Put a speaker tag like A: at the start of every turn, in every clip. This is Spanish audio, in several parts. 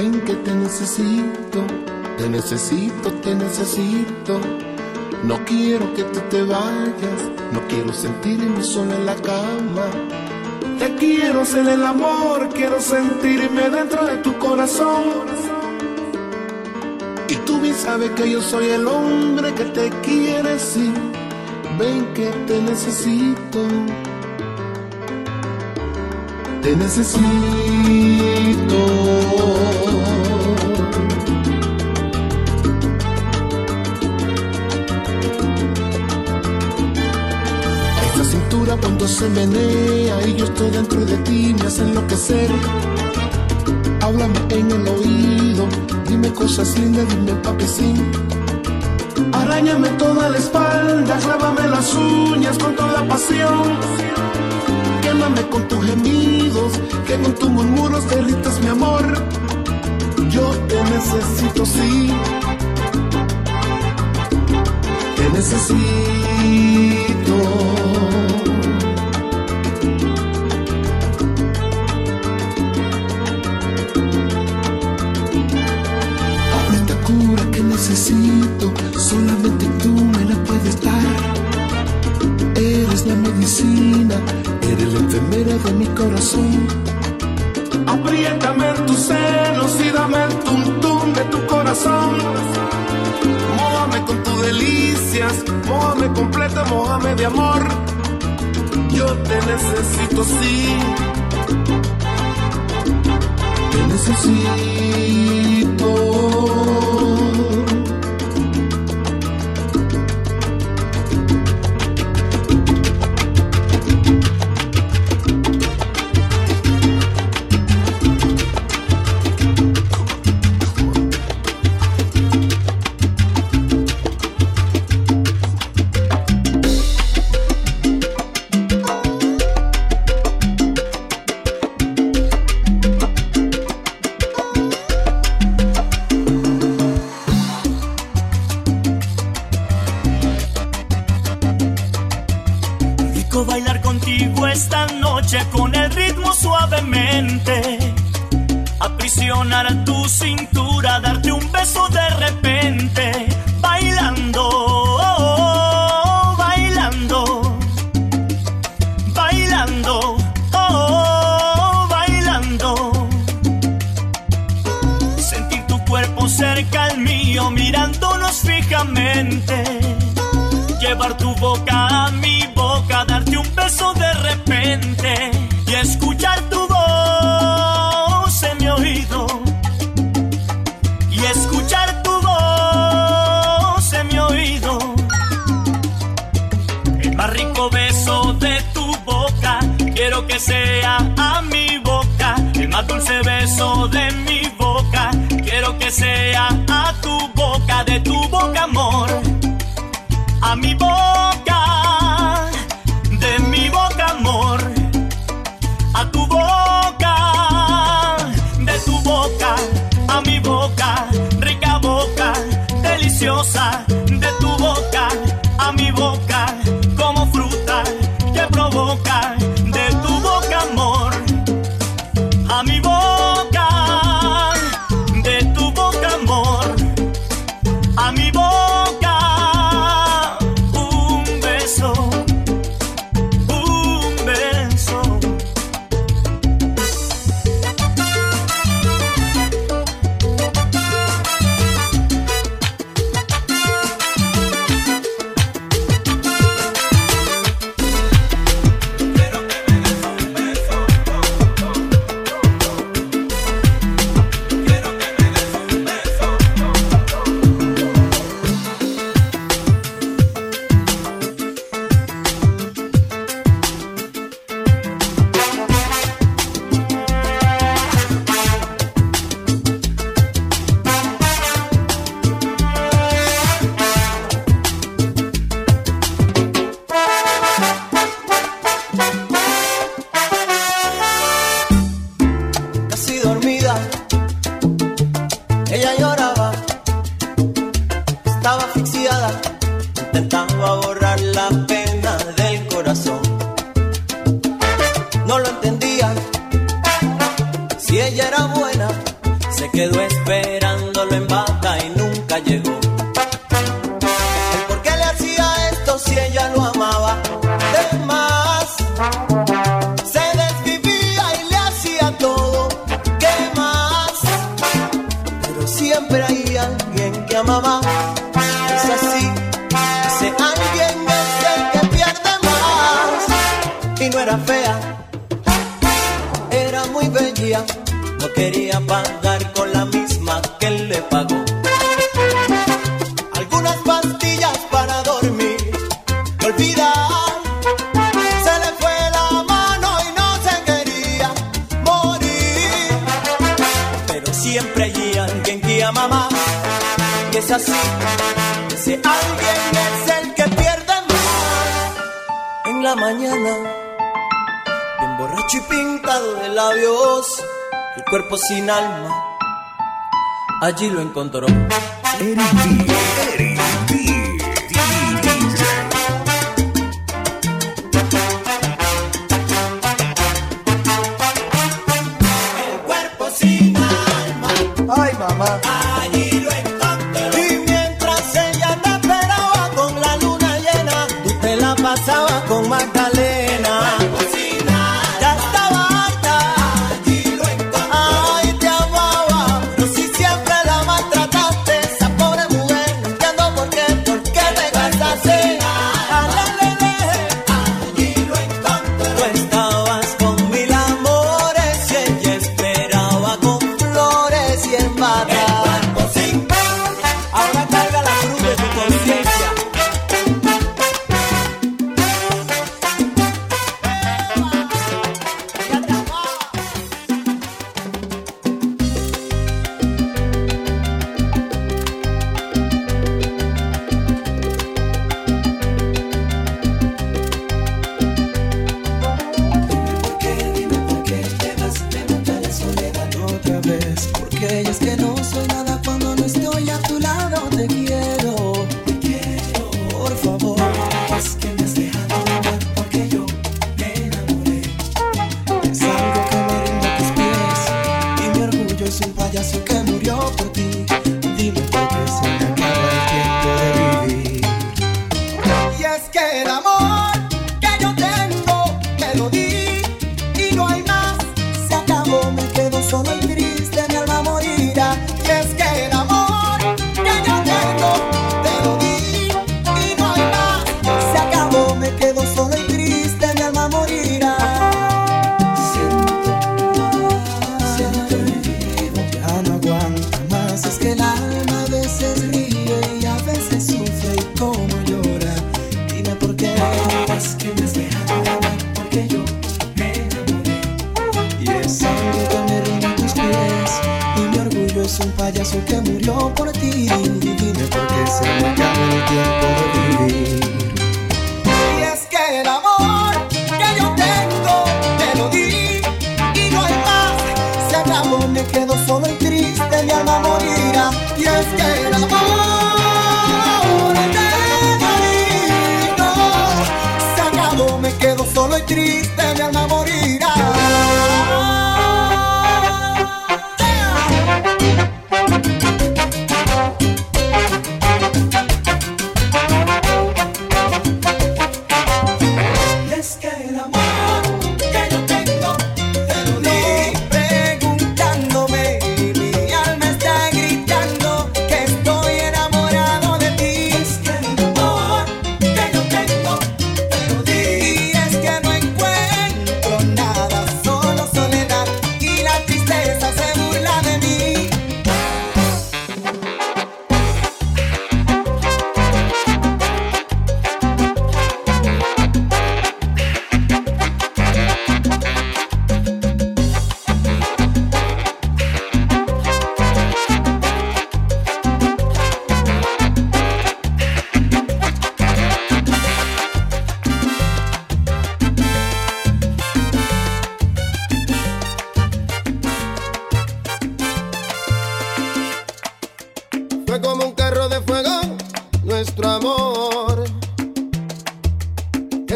A: Ven que te necesito, te necesito, te necesito. No quiero que tú te vayas, no quiero sentirme solo en la cama. Te quiero ser el amor, quiero sentirme dentro de tu corazón. Y tú bien sabes que yo soy el hombre que te quiere, sí. Ven que te necesito. Te necesito. Cuando se menea y yo estoy dentro de ti me hace enloquecer. Háblame en el oído, dime cosas lindas, dime papecín. Arañame toda la espalda, clávame las uñas con toda pasión. Quémame con tus gemidos, que con tus murmuros derritas mi amor. Yo te necesito, sí. Te necesito. Necesito, solamente tú me la puedes dar. Eres la medicina, eres la enfermera de mi corazón. Apriétame en tus senos y dame el tum de tu corazón. Mójame con tus delicias, mójame completa, mójame de amor. Yo te necesito, sí. Te necesito.
B: Dulce beso de mi boca, quiero que sea a tu boca, de tu boca amor. A mi boca,
C: vidas. Ese alguien es el que pierde más en la mañana. Bien borracho y pintado de labios, el cuerpo sin alma. Allí lo encontró.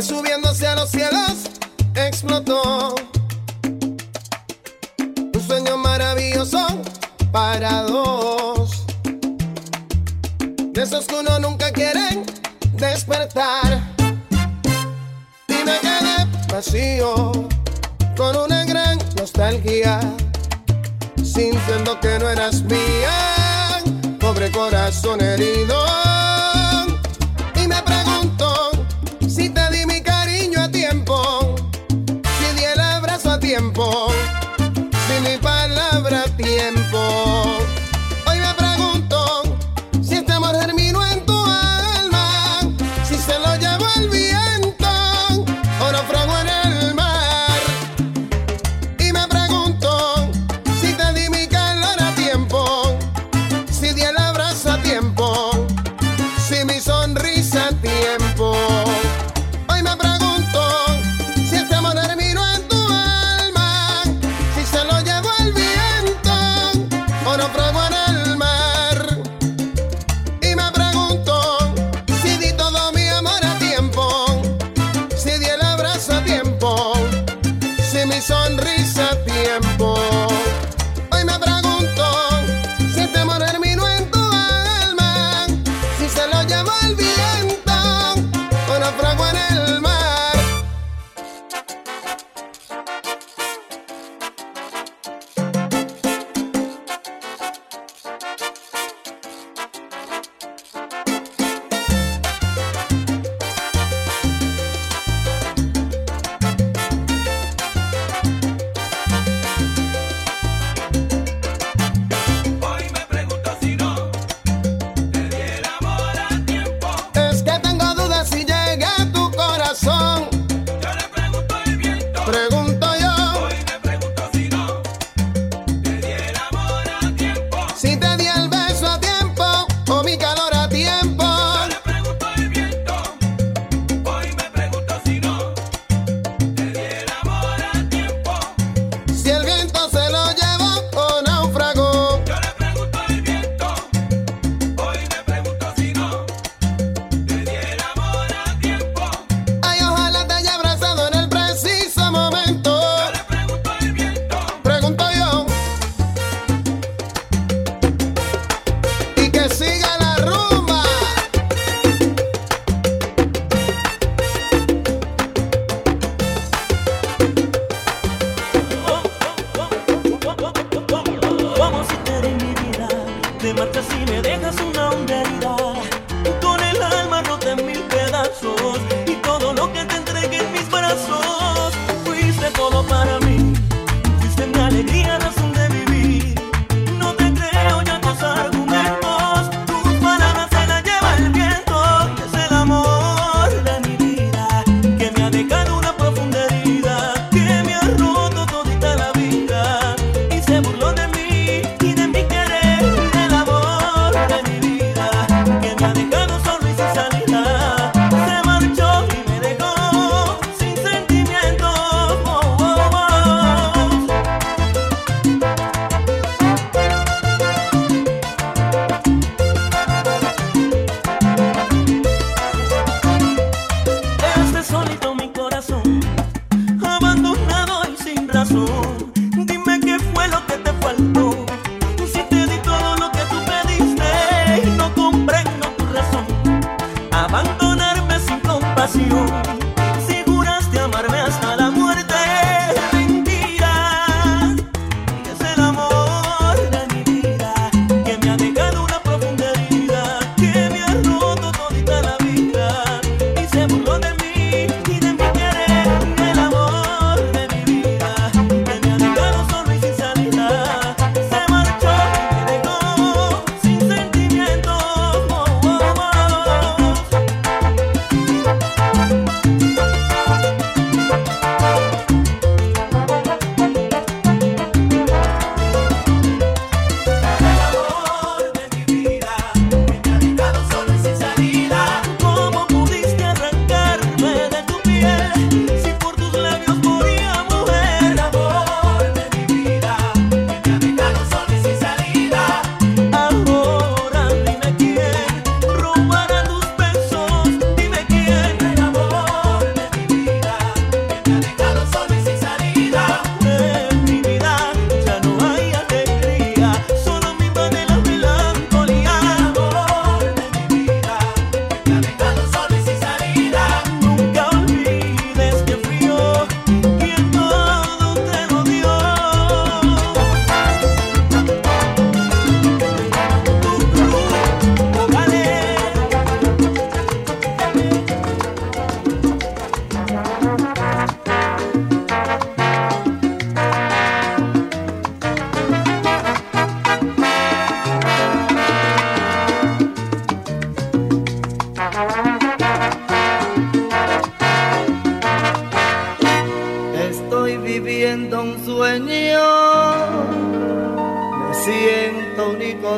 D: que
E: subiéndose a los cielos explotó. Un sueño maravilloso
F: para dos. De esos que uno nunca quiere despertar. Y me quedé vacío con una gran nostalgia. Sintiendo que no eras mía, pobre corazón herido.
G: people.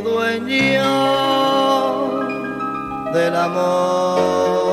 G: dueño del amor.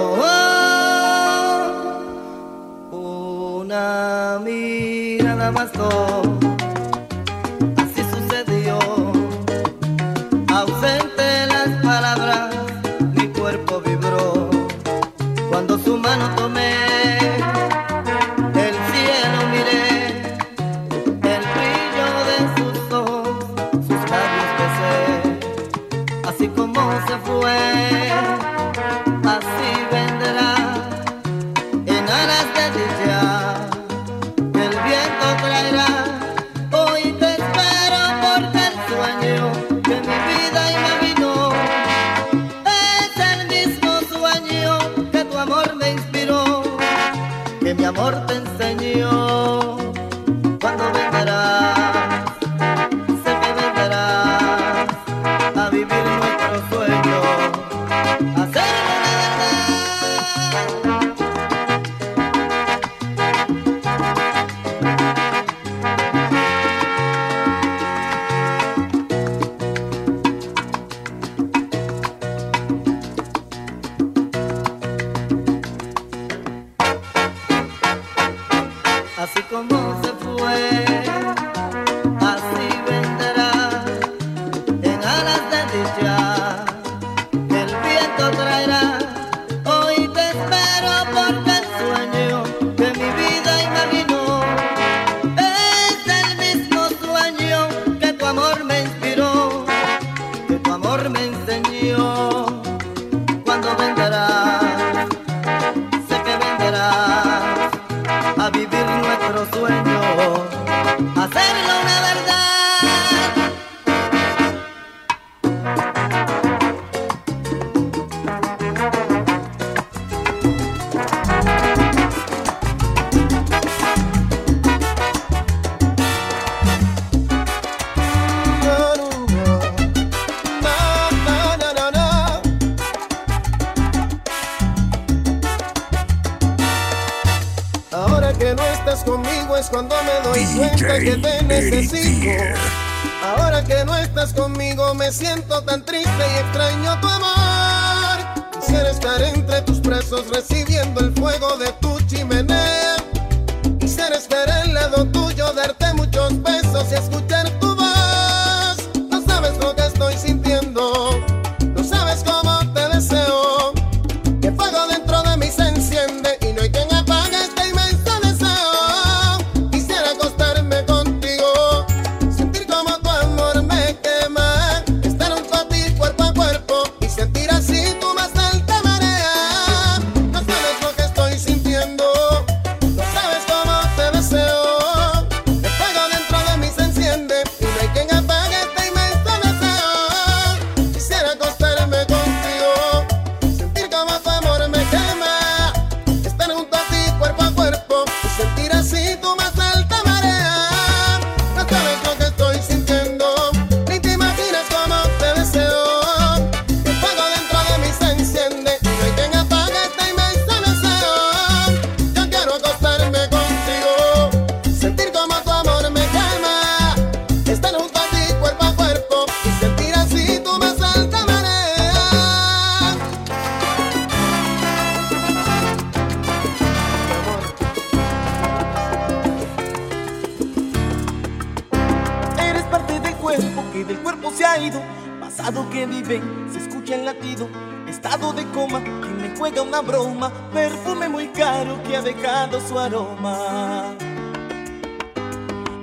G: su
H: aroma.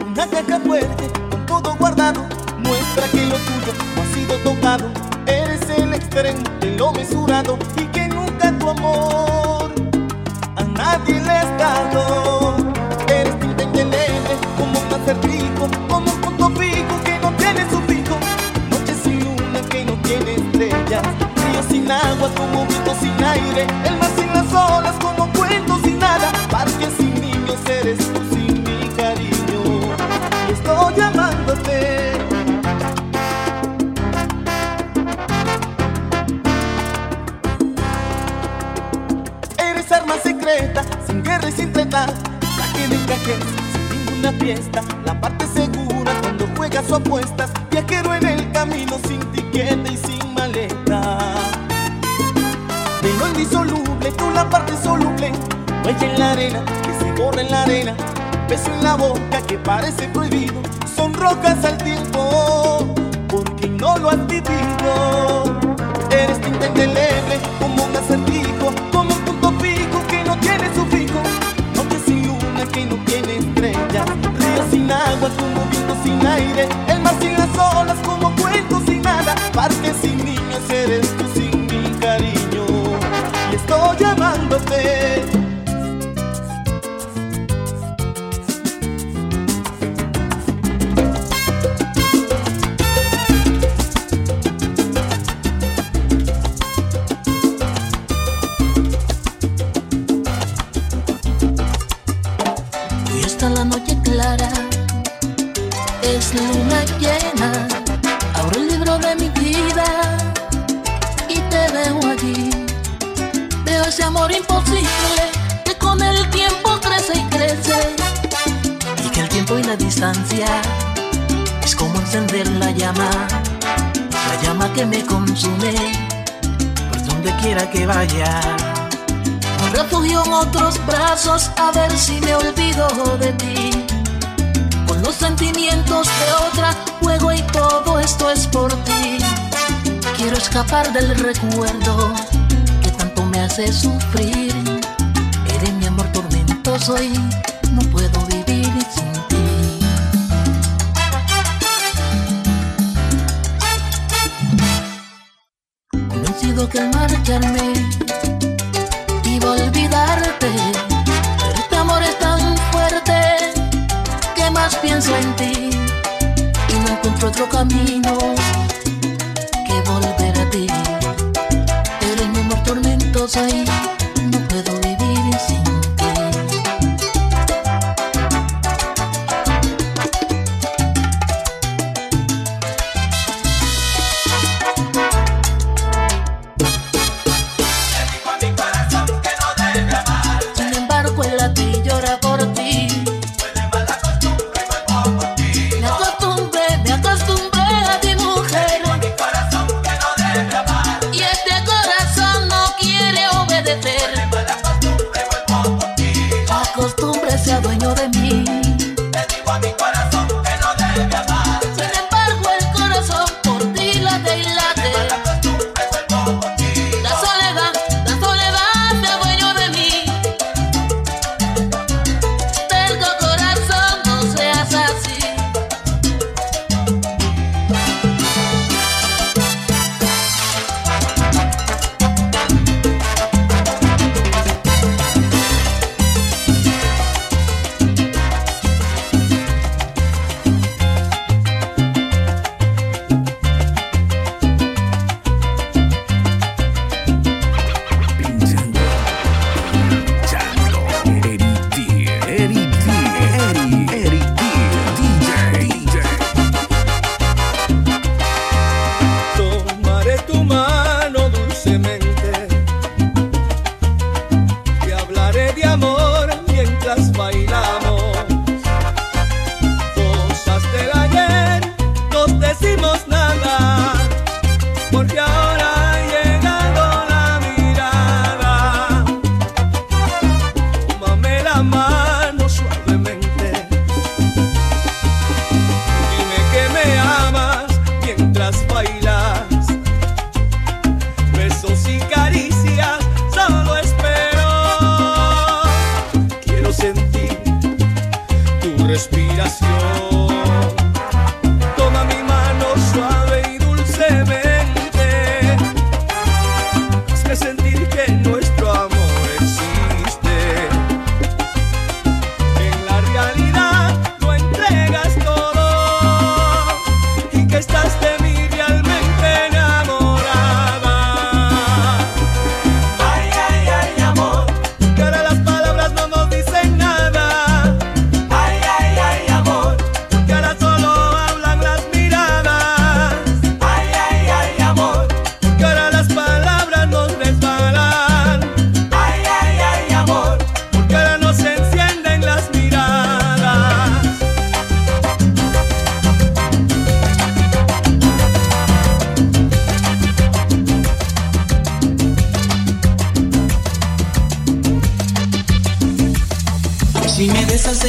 H: Una caja fuerte con todo guardado muestra que lo tuyo no ha sido tocado. Eres el extremo lo mesurado y que nunca tu amor a nadie le has dado. Eres independiente como un acertijo, como un punto fijo que no tiene su fijo. Noche sin luna que no tiene estrellas, río sin agua como un sin aire, el mar sin las olas como Sin ninguna fiesta. La parte segura cuando juega su apuestas. Viajero en el camino sin tiquete y sin maleta. De lo indisoluble, tú la parte soluble. Huella en la arena, que se borra en la arena. Beso en la boca que parece prohibido. Son rocas al tiempo, porque no lo has vivido. Eres tinta indeleble, como un acertijo, sin agua, como viento sin aire. El mar sin las olas, como cuento sin nada. Parque sin niños, eres tú sin mi cariño. Y estoy llamándote.
I: Que vaya. Me refugio en otros brazos a ver si me olvido de ti. Con los sentimientos de otra juego y todo esto es por ti. Quiero escapar del recuerdo que tanto me hace sufrir. Eres mi amor tormentoso y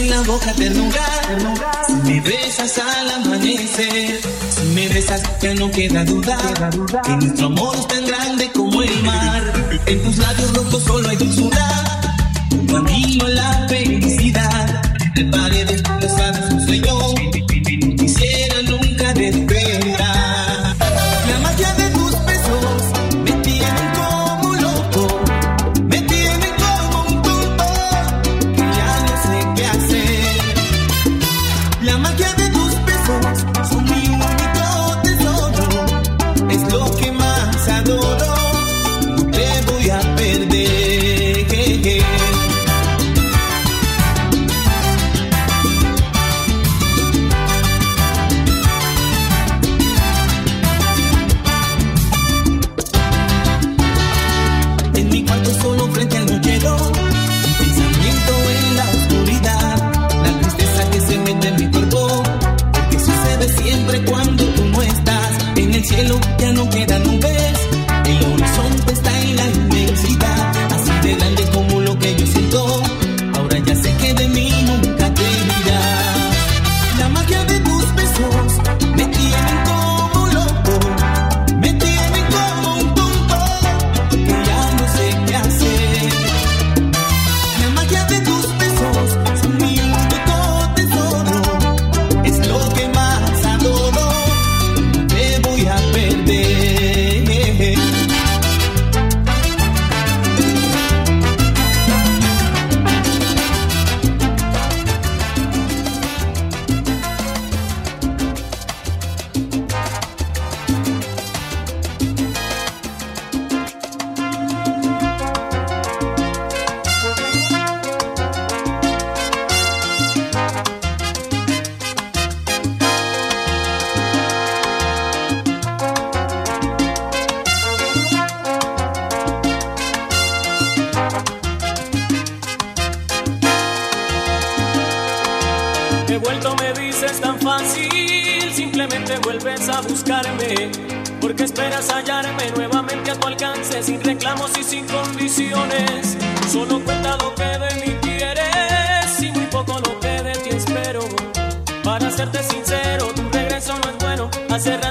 J: la boca ternura. Si me besas al amanecer, si me besas ya no queda duda. Que nuestro amor es tan grande como el mar. En tus labios rojos solo hay dulzura. Tu camino a la felicidad. De paredes, no sabes, no
F: soy. Quisiera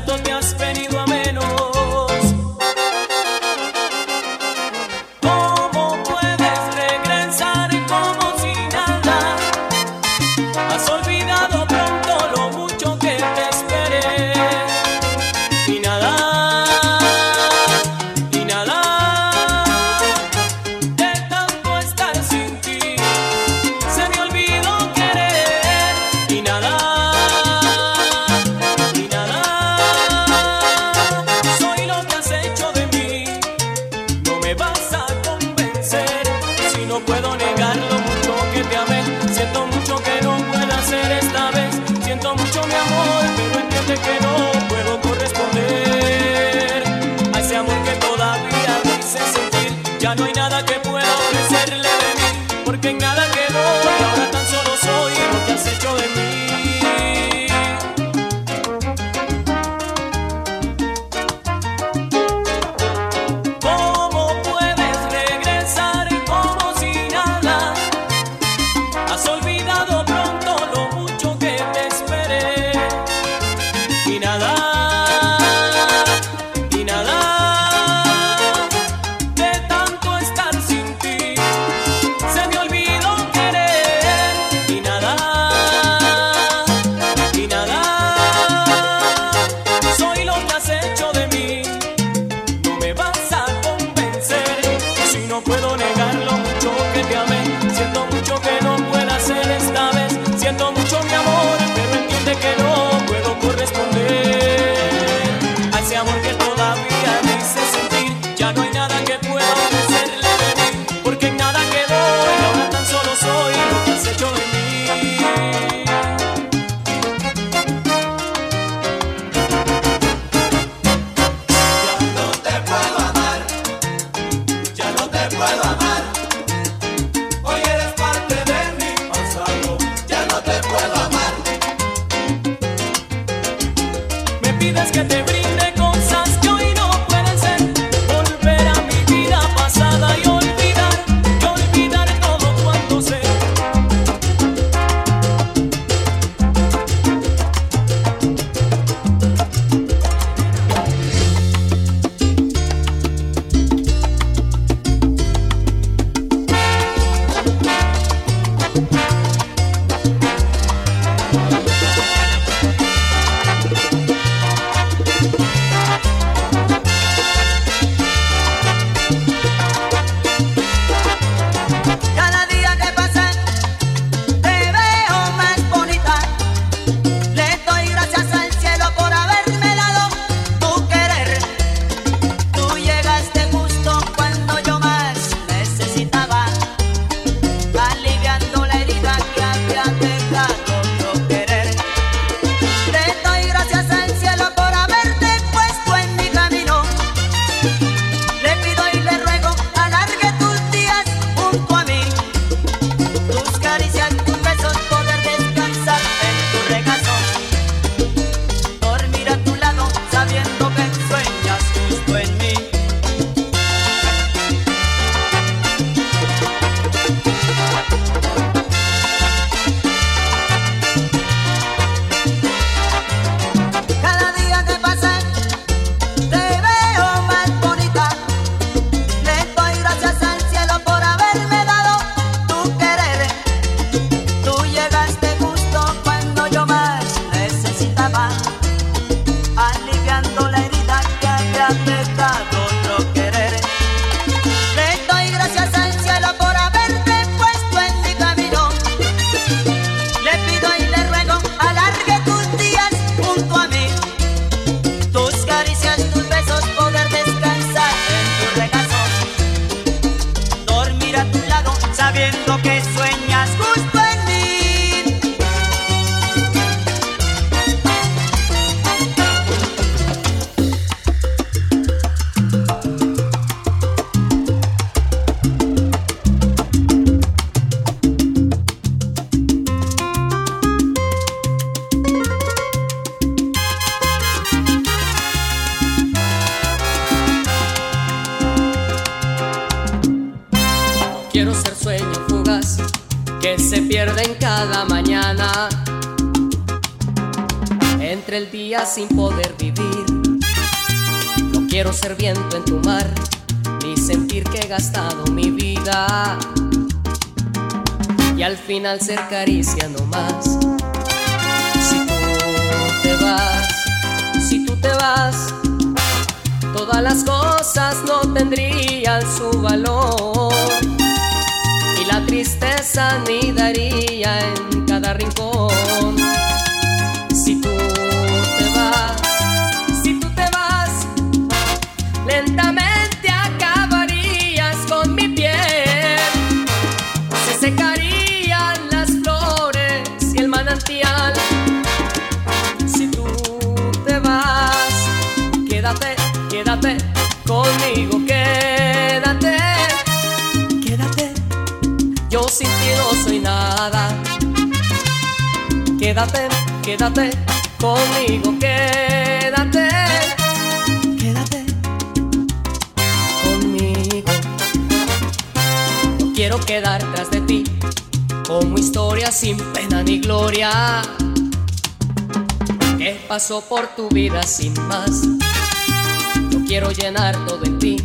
F: don't be spending ser
K: viento en tu mar, ni sentir que he gastado mi vida. Y al final ser caricia no más. Si tú te vas, si tú te vas, todas las cosas no tendrían su valor y la tristeza anidaría en cada rincón. Conmigo, quédate, quédate. Yo sin ti no soy nada. Quédate, quédate conmigo, quédate, quédate conmigo. No quiero quedar tras de ti como historia sin pena ni gloria. Que pasó por tu vida sin más. Quiero llenar todo en ti,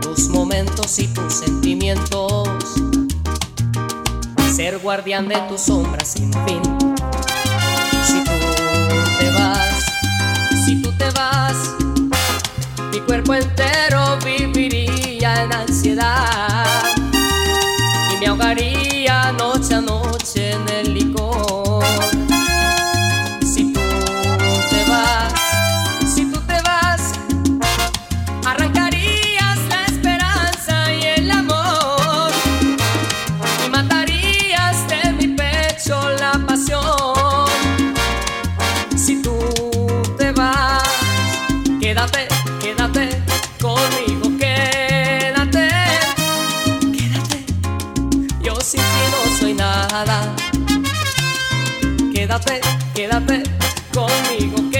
K: tus momentos y tus sentimientos ser guardián de tu sombra sin fin. Si tú te vas, si tú te vas, mi cuerpo entero viviría en ansiedad y me ahogaría noche a noche en el Quédate, quédate conmigo,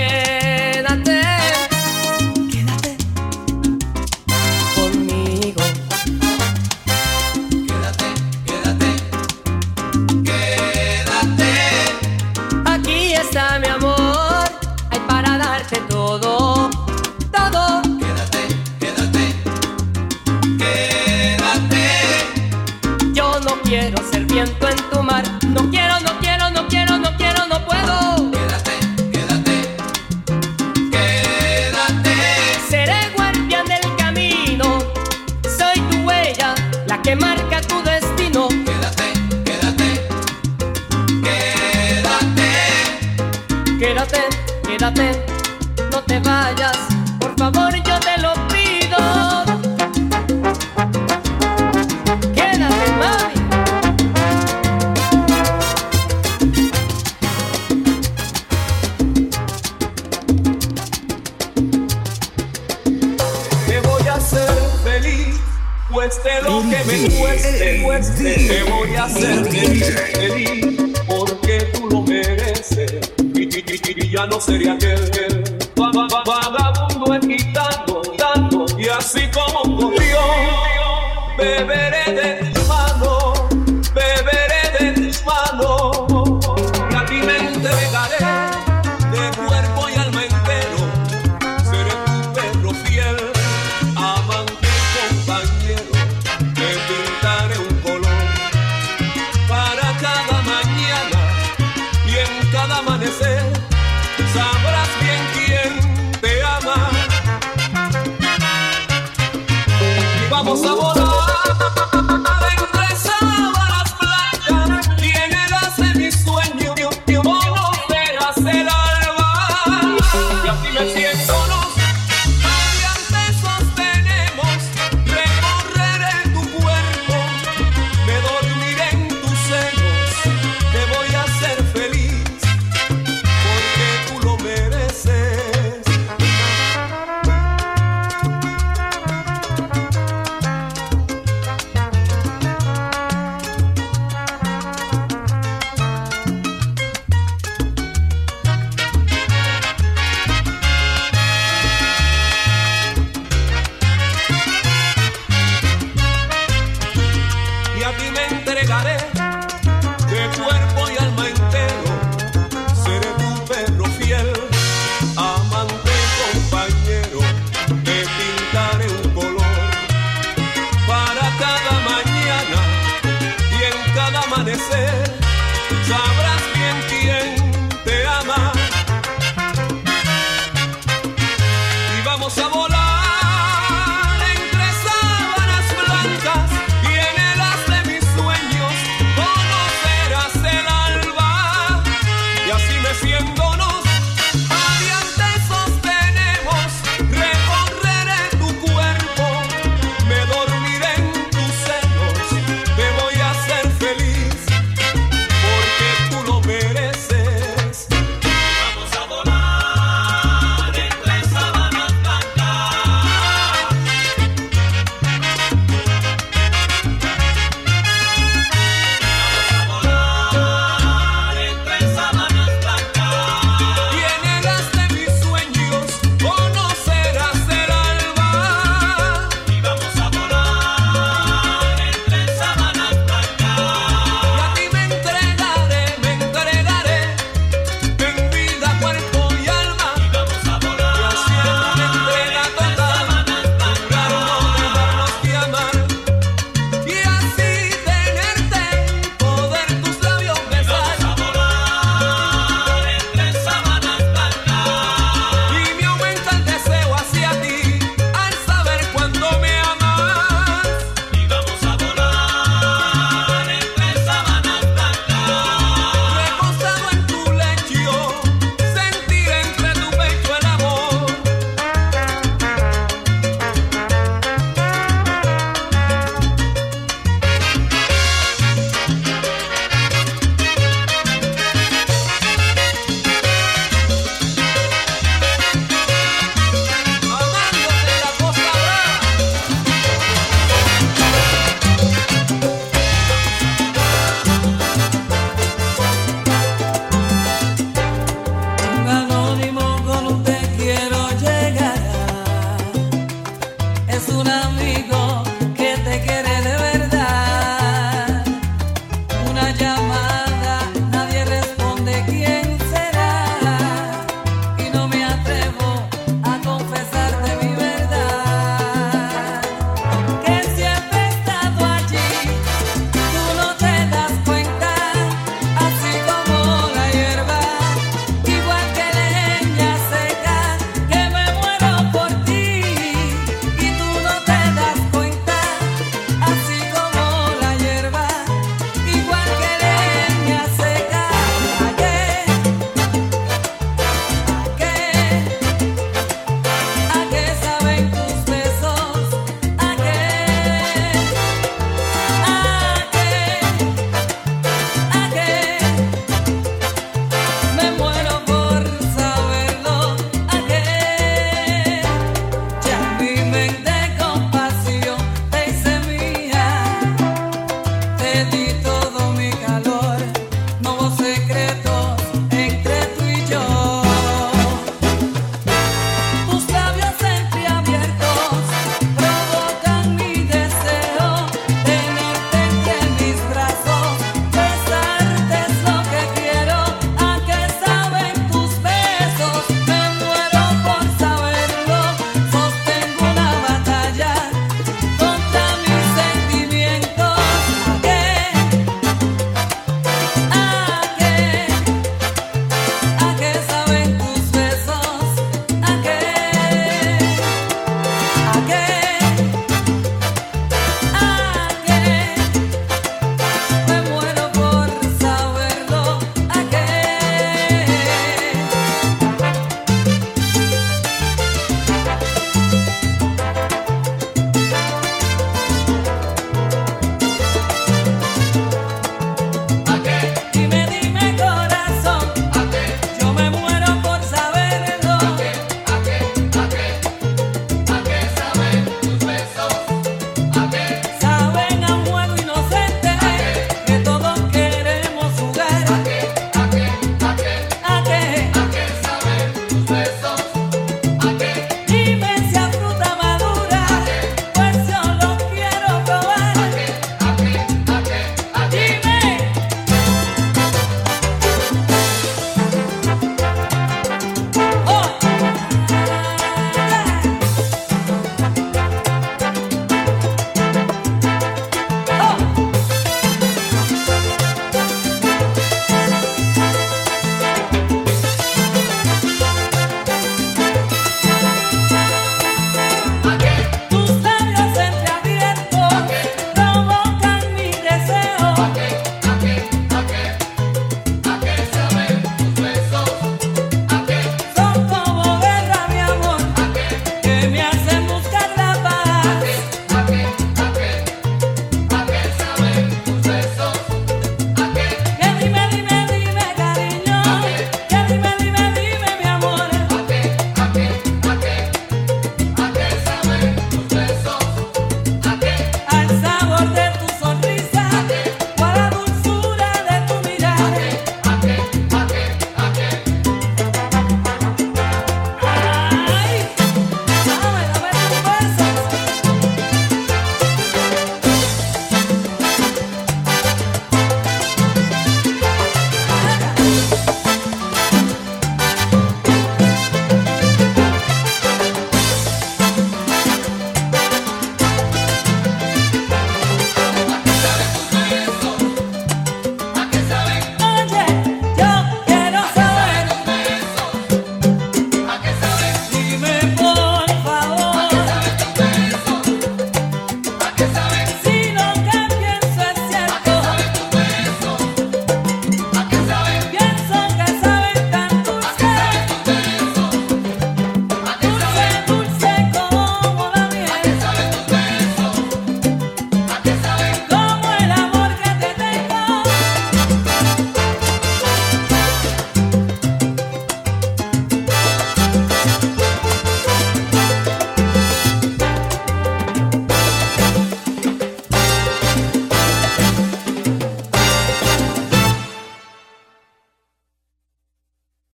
L: amanecer. Sabré